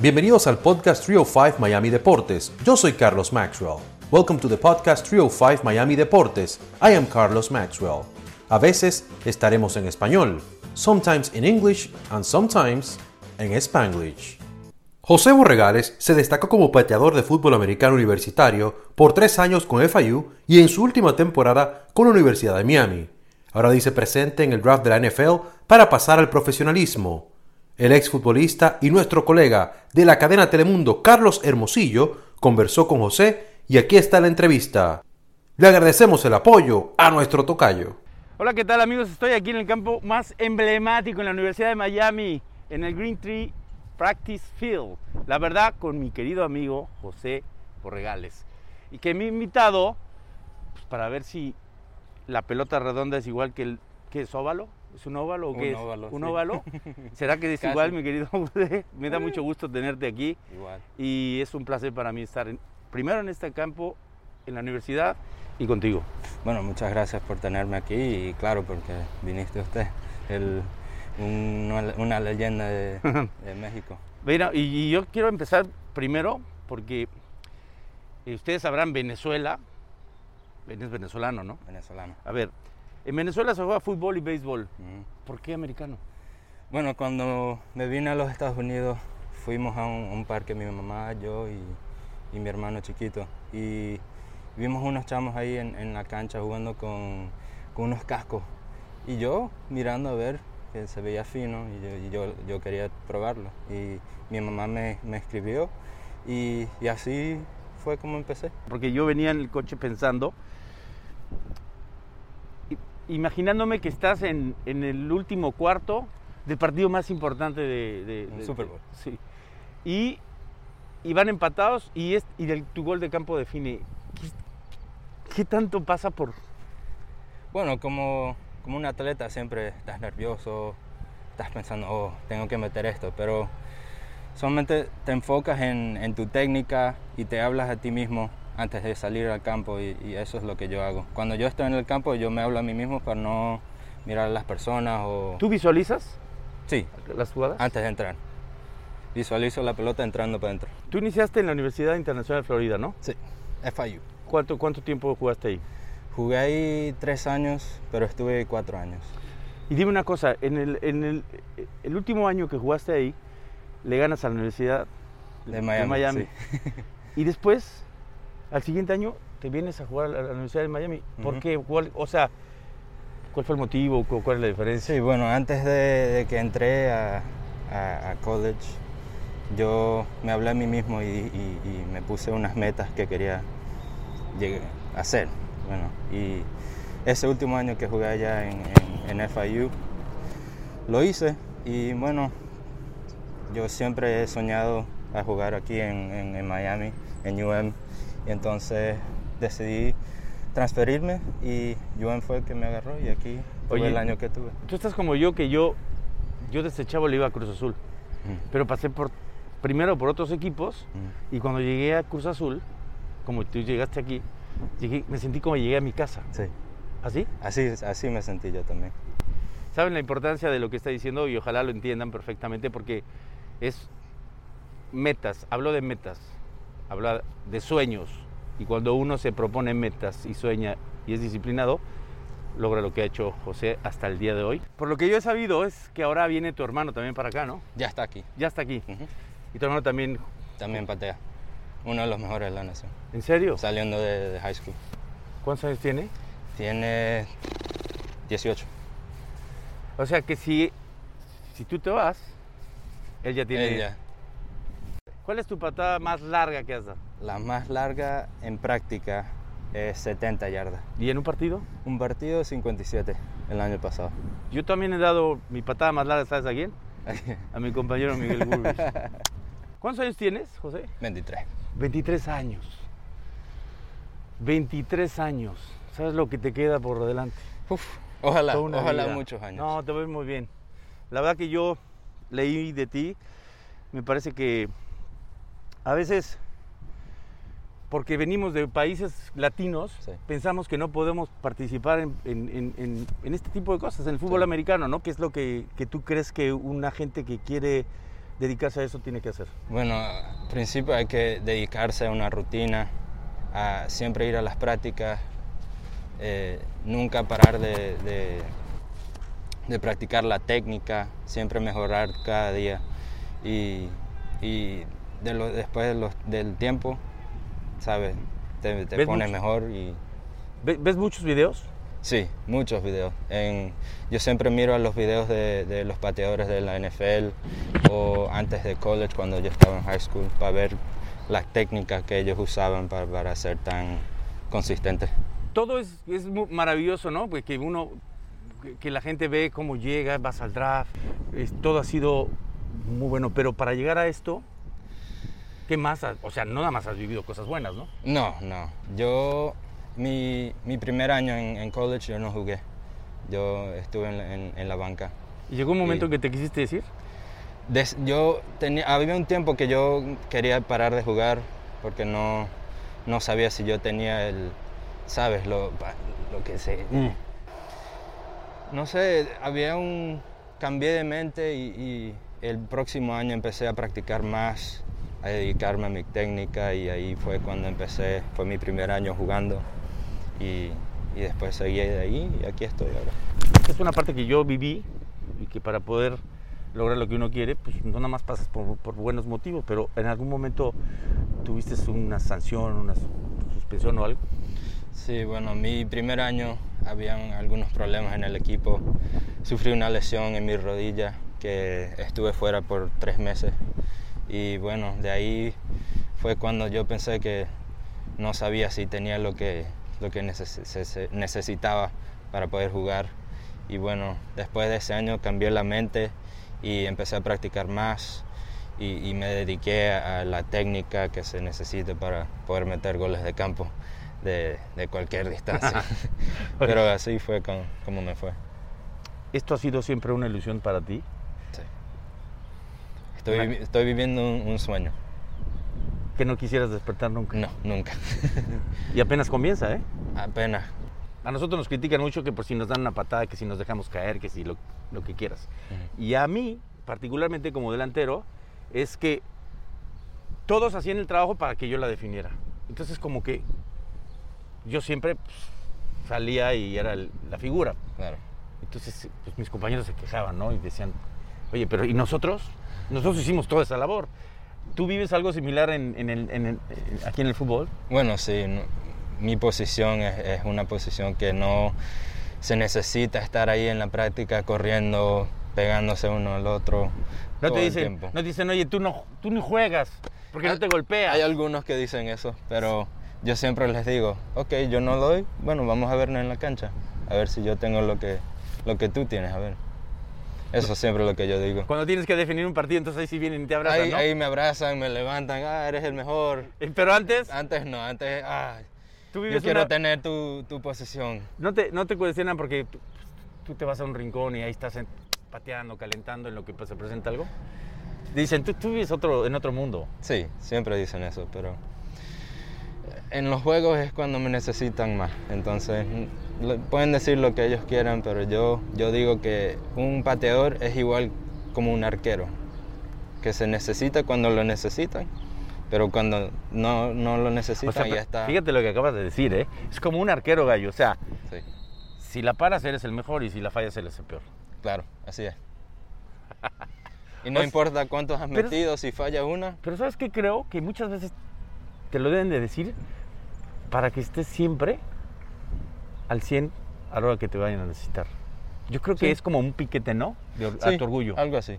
Bienvenidos al podcast 305 Miami Deportes. Yo soy Carlos Maxwell. Welcome to the podcast 305 Miami Deportes. I am Carlos Maxwell. A veces estaremos en español, sometimes in English and sometimes en Spanglish. José Borregales se destacó como pateador de fútbol americano universitario por tres años con FIU y en su última temporada con la Universidad de Miami. Ahora dice presente en el draft de la NFL para pasar al profesionalismo. El exfutbolista y nuestro colega de la cadena Telemundo, Carlos Hermosillo, conversó con José y aquí está la entrevista. Le agradecemos el apoyo a nuestro tocayo. Hola, ¿qué tal amigos? Estoy aquí en el campo más emblemático en la Universidad de Miami, en el Green Tree Practice Field. La verdad, con mi querido amigo José Borregales. Y que me ha invitado pues, para ver si la pelota redonda es igual que el que es óvalo. ¿Es un óvalo o qué Un es? óvalo, ¿Un sí. óvalo? ¿Será que es Casi. igual, mi querido? Me da mucho gusto tenerte aquí Igual. y es un placer para mí estar en- primero en este campo, en la universidad y contigo. Bueno, muchas gracias por tenerme aquí y claro, porque viniste usted, el, un- una, leyenda de, de México. Mira, y, y yo quiero empezar primero porque eh, ustedes sabrán Venezuela, es venezolano, ¿no? venezolano. A ver, en Venezuela se juega fútbol y béisbol. ¿Por qué americano? Bueno, cuando me vine a los Estados Unidos, fuimos a un, un parque, mi mamá, yo y, y mi hermano chiquito. Y vimos unos chamos ahí en, en la cancha jugando con, con unos cascos. Y yo mirando a ver que se veía fino y yo, y yo, yo quería probarlo. Y mi mamá me, me escribió y, y así fue como empecé. Porque yo venía en el coche pensando, imaginándome que estás en, en el último cuarto del partido más importante de... de- Un de- Super de- Bowl. sí. Y, y van empatados y, es, y el- tu gol de campo define. ¿Qué, qué tanto pasa por...? Bueno, como, como un atleta siempre estás nervioso, estás pensando, oh, tengo que meter esto, pero solamente te enfocas en, en tu técnica y te hablas a ti mismo antes de salir al campo y, y eso es lo que yo hago. Cuando yo estoy en el campo yo me hablo a mí mismo para no mirar a las personas o... ¿Tú visualizas Sí, las jugadas? antes de entrar. Visualizo la pelota entrando para adentro. Tú iniciaste en la Universidad Internacional de Florida, ¿no? Sí, FIU. ¿Cuánto, cuánto tiempo jugaste ahí? Jugué ahí tres años, pero estuve cuatro años. Y dime una cosa, en el, en el, el último año que jugaste ahí, le ganas a la Universidad De Miami, Y después, al siguiente año, te vienes a jugar a la, Universidad de Miami. ¿Por qué? ¿Cuál- o sea, ¿cuál fue el motivo? ¿Cu- ¿Cuál es la diferencia? Sí, bueno, antes de, de que entré a, a- a college, yo me hablé a mí mismo y, y- y me puse unas metas que quería llegar a hacer. Bueno, y ese último año que jugué allá en, en- en FIU, lo hice y bueno, yo siempre he soñado a jugar aquí en Miami, en UM, y entonces decidí transferirme y UM fue el que me agarró y aquí Oye, el año que tuve. Tú estás como yo, que yo, yo desde chavo le iba a Cruz Azul. Mm. Pero pasé por, primero por otros equipos Mm. y cuando llegué a Cruz Azul, como tú llegaste aquí, llegué- me sentí como llegué a mi casa. Sí, ¿Así? así, así me sentí yo también. saben la importancia de lo que está diciendo y ojalá lo entiendan perfectamente porque es metas, hablo de metas, habla de sueños y cuando uno se propone metas y sueña y es disciplinado, logra lo que ha hecho José hasta el día de hoy. Por lo que yo he sabido es que ahora viene tu hermano también para acá, ¿no? Ya está aquí. Ya está aquí. Y tu hermano también, También patea. Uno de los mejores de la nación. ¿en serio? Saliendo de, de high school. ¿Cuántos años tiene? Tiene 18. O sea que si, si tú te vas, él ya tiene... ¿Cuál es tu patada más larga que has dado? la más larga en práctica es 70 yardas. ¿Y en un partido? Un partido 57 el año pasado. Yo también he dado mi patada más larga, ¿sabes a quién? A mi compañero Miguel Burbis. ¿Cuántos años tienes, José? 23. 23 años. 23 años. ¿Sabes lo que te queda por delante? Uf, ojalá, ojalá vida. muchos años. No, te ves muy bien. La verdad que yo leí de ti, me parece que a veces, porque venimos de países latinos, Sí. pensamos que no podemos participar en, en- en- en- este tipo de cosas, en el fútbol Sí. americano, ¿no? Que es lo que, que tú crees que una gente que quiere dedicarse a eso tiene que hacer? Bueno, al principio hay que dedicarse a una rutina, a siempre ir a las prácticas, eh, nunca parar de, de, de, practicar la técnica, siempre mejorar cada día. Y, y de lo, después de los, del tiempo, ¿sabes? Te, te pones mucho? mejor y... ¿Ves muchos videos? Sí, muchos videos. En, yo siempre miro a los videos de, de, los pateadores de la NFL o antes de college cuando yo estaba en high school para ver las técnicas que ellos usaban para, para ser tan consistentes. Todo es, es maravilloso, ¿no? Porque uno, que la gente ve cómo llega, vas al draft, es, todo ha sido muy bueno, pero para llegar a esto, ¿qué más? O sea, no nada más has vivido cosas buenas, ¿no? No, no. Yo mi, mi, primer año en, en, college yo no jugué. Yo estuve en, en, en la banca. ¿Y llegó un momento en que te quisiste decir? Des, yo tenía, había un tiempo que yo quería parar de jugar porque no, no sabía si yo tenía el, sabes, lo, lo que sé. Mm. No sé, había un, cambié de mente y, y el próximo año empecé a practicar más, a dedicarme a mi técnica y ahí fue cuando empecé, fue mi primer año jugando y, y, después seguí de ahí y aquí estoy ahora. Es una parte que yo viví y que para poder lograr lo que uno quiere, pues no nada más pasas por, por buenos motivos, pero en algún momento tuviste una sanción, una suspensión o algo. Sí, bueno, mi primer año habían algunos problemas en el equipo. Sufrí una lesión en mi rodilla que estuve fuera por tres meses y bueno, de ahí fue cuando yo pensé que no sabía si tenía lo que lo que necesitaba para poder jugar. Y bueno, después de ese año cambié la mente y empecé a practicar más y, y me dediqué a la técnica que se necesite para poder meter goles de campo de, de cualquier distancia. Pero así fue como, como, me fue. ¿Esto ha sido siempre una ilusión para ti? Estoy, estoy viviendo un, un sueño que no quisieras despertar nunca. No, nunca. y apenas comienza, ¿eh? Apenas. A nosotros nos critican mucho que por si nos dan una patada, que si nos dejamos caer, que si lo, lo que quieras. Uh -huh. Y a mí, particularmente como delantero, es que todos hacían el trabajo para que yo la definiera. Entonces como que yo siempre pues, salía y era el, la figura. Claro. Entonces pues, mis compañeros se quejaban, ¿no? Y decían, oye, pero ¿y nosotros? Nosotros hicimos toda esa labor. ¿Tú vives algo similar en, en el, en el, aquí en el fútbol? Bueno, sí. No, mi posición es, es, una posición que no se necesita estar ahí en la práctica corriendo, pegándose uno al otro. No te dicen, no te dicen, oye, tú no, tú no juegas porque hay, no te golpeas. Hay algunos que dicen eso, pero yo siempre les digo, ok, yo no doy, bueno, vamos a vernos en la cancha, a ver si yo tengo lo que, lo que tú tienes, a ver. Eso siempre es lo que yo digo. Cuando tienes que definir un partido, entonces ahí sí vienen y te abrazan, ahí, ¿no? ahí me abrazan, me levantan, ah, eres el mejor. Pero antes... Antes no, antes, ah, ¿Tú yo quiero una... tener tu, tu, posición. No te, no te cuestionan porque tú, tú, te vas a un rincón y ahí estás en, pateando, calentando en lo que se presenta algo. Dicen, tú, tú vives otro, en otro mundo. Sí, siempre dicen eso, pero en los juegos es cuando me necesitan más. Entonces, pueden decir lo que ellos quieran, pero yo, yo digo que un pateador es igual como un arquero, que se necesita cuando lo necesitan, pero cuando no, no lo necesitan o sea, ya está. Fíjate lo que acabas de decir, ¿eh? Es como un arquero gallo, o sea, sí. si la paras eres el mejor y si la fallas eres el peor. Claro, así es. y no o importa cuántos has pero, metido, si falla una. Pero ¿sabes qué creo? Que muchas veces te lo deben de decir para que estés siempre al 100 a la hora que te vayan a necesitar. Yo creo que sí. es como un piquete, ¿no? De, sí, a tu orgullo. Algo así.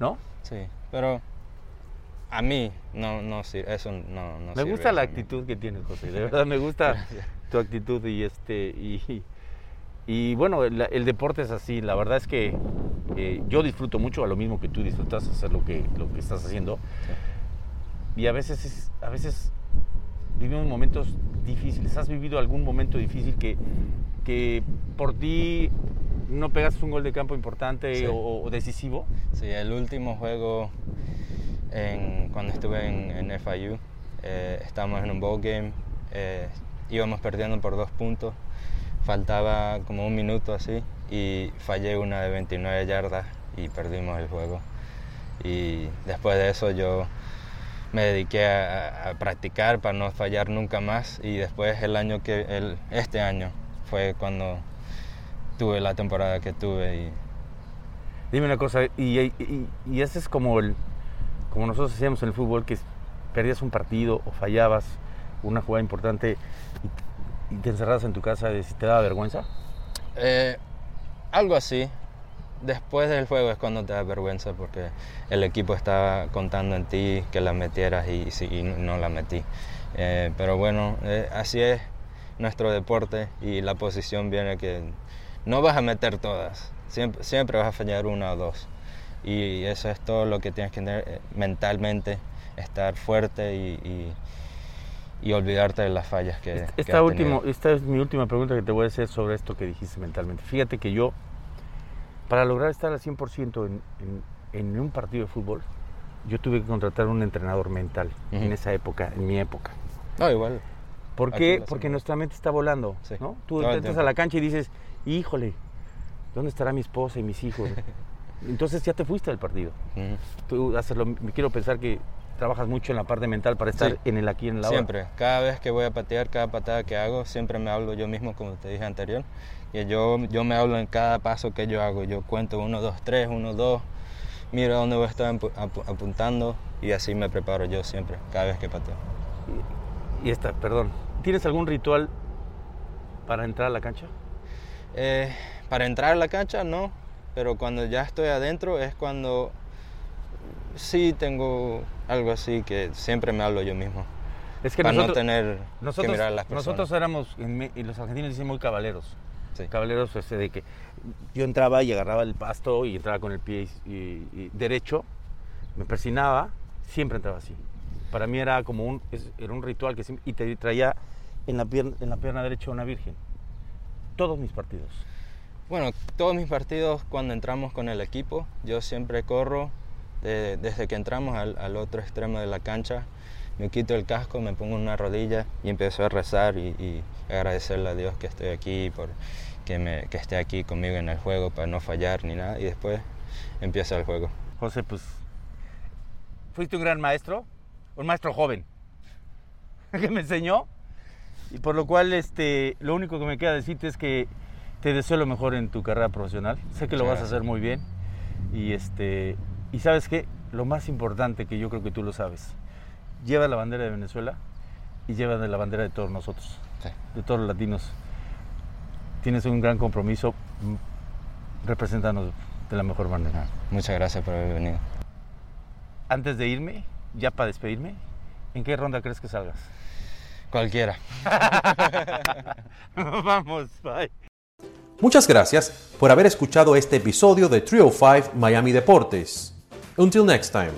¿No? Sí, pero a mí no, no eso no, no Me sirve gusta la actitud que tienes, José. De verdad me gusta tu actitud y este y, y bueno, el, el, deporte es así. La verdad es que eh, yo disfruto mucho a lo mismo que tú disfrutas hacer lo que lo que estás haciendo. Sí. Y a veces es, a veces vivimos momentos difíciles. ¿Has vivido algún momento difícil que, que por ti no pegaste un gol de campo importante sí. o, o, decisivo? Sí, el último juego en, cuando estuve en, en FIU, eh, estábamos en un bowl game, eh, íbamos perdiendo por dos puntos, faltaba como un minuto así y fallé una de 29 yardas y perdimos el juego. Y después de eso yo me dediqué a, practicar para no fallar nunca más. Y después el año que el, este año fue cuando tuve la temporada que tuve y dime una cosa y, y, ese es como el como nosotros hacíamos en el fútbol que perdías un partido o fallabas una jugada importante y, te encerrabas en tu casa y te daba vergüenza eh, algo así después del juego es cuando te da vergüenza porque el equipo estaba contando en ti que la metieras y, no la metí. Eh, pero bueno, eh, así es nuestro deporte y la posición viene que no vas a meter todas, siempre, siempre vas a fallar una o dos. Y eso es todo lo que tienes que tener eh, mentalmente, estar fuerte y, y, olvidarte de las fallas que, esta, último, esta es mi última pregunta que te voy a hacer sobre esto que dijiste mentalmente. Fíjate que yo para lograr estar al 100% en, en, un partido de fútbol, yo tuve que contratar un entrenador mental en esa época, en mi época. No, igual. ¿Por qué? Porque nuestra mente está volando, ¿no? Tú entras a la cancha y dices, híjole, ¿dónde estará mi esposa y mis hijos? Entonces ya te fuiste del partido. Tú haces lo, quiero pensar que trabajas mucho en la parte mental para estar en el aquí en la hora. Siempre, cada vez que voy a patear, cada patada que hago, siempre me hablo yo mismo, como te dije anterior, y yo, yo me hablo en cada paso que yo hago. Yo cuento 1, 2, 3, 1, 2, miro a dónde voy a estar apuntando y así me preparo yo siempre, cada vez que pateo. Y, esta, perdón, ¿tienes algún ritual para entrar a la cancha? Eh, para entrar a la cancha no, pero cuando ya estoy adentro es cuando sí tengo algo así que siempre me hablo yo mismo. Es que para no tener que mirar a las personas. Nosotros éramos, y los argentinos dicen muy cabaleros. Caballeros ese de que yo entraba y agarraba el pasto y entraba con el pie y, derecho, me persinaba, siempre entraba así. Para mí era como un, era un ritual que y te traía en la, pierna, en la pierna derecha una virgen. Todos mis partidos. Bueno, todos mis partidos cuando entramos con el equipo, yo siempre corro desde que entramos al, otro extremo de la cancha, me quito el casco, me pongo una rodilla y empiezo a rezar y, y agradecerle a Dios que estoy aquí por que, me, que esté aquí conmigo en el juego para no fallar ni nada y después empieza el juego. José, pues fuiste un gran maestro, un maestro joven que me enseñó y por lo cual este, lo único que me queda decirte es que te deseo lo mejor en tu carrera profesional. Sé que lo vas a hacer muy bien y este y sabes qué, lo más importante que yo creo que tú lo sabes, lleva la bandera de Venezuela y lleva la bandera de todos nosotros, de todos los latinos tienes un gran compromiso representándonos de la mejor manera. Muchas gracias por haber venido. Antes de irme, ya para despedirme, ¿en qué ronda crees que salgas? Cualquiera. Vamos, bye. Muchas gracias por haber escuchado este episodio de Trio 5 Miami Deportes. Until next time.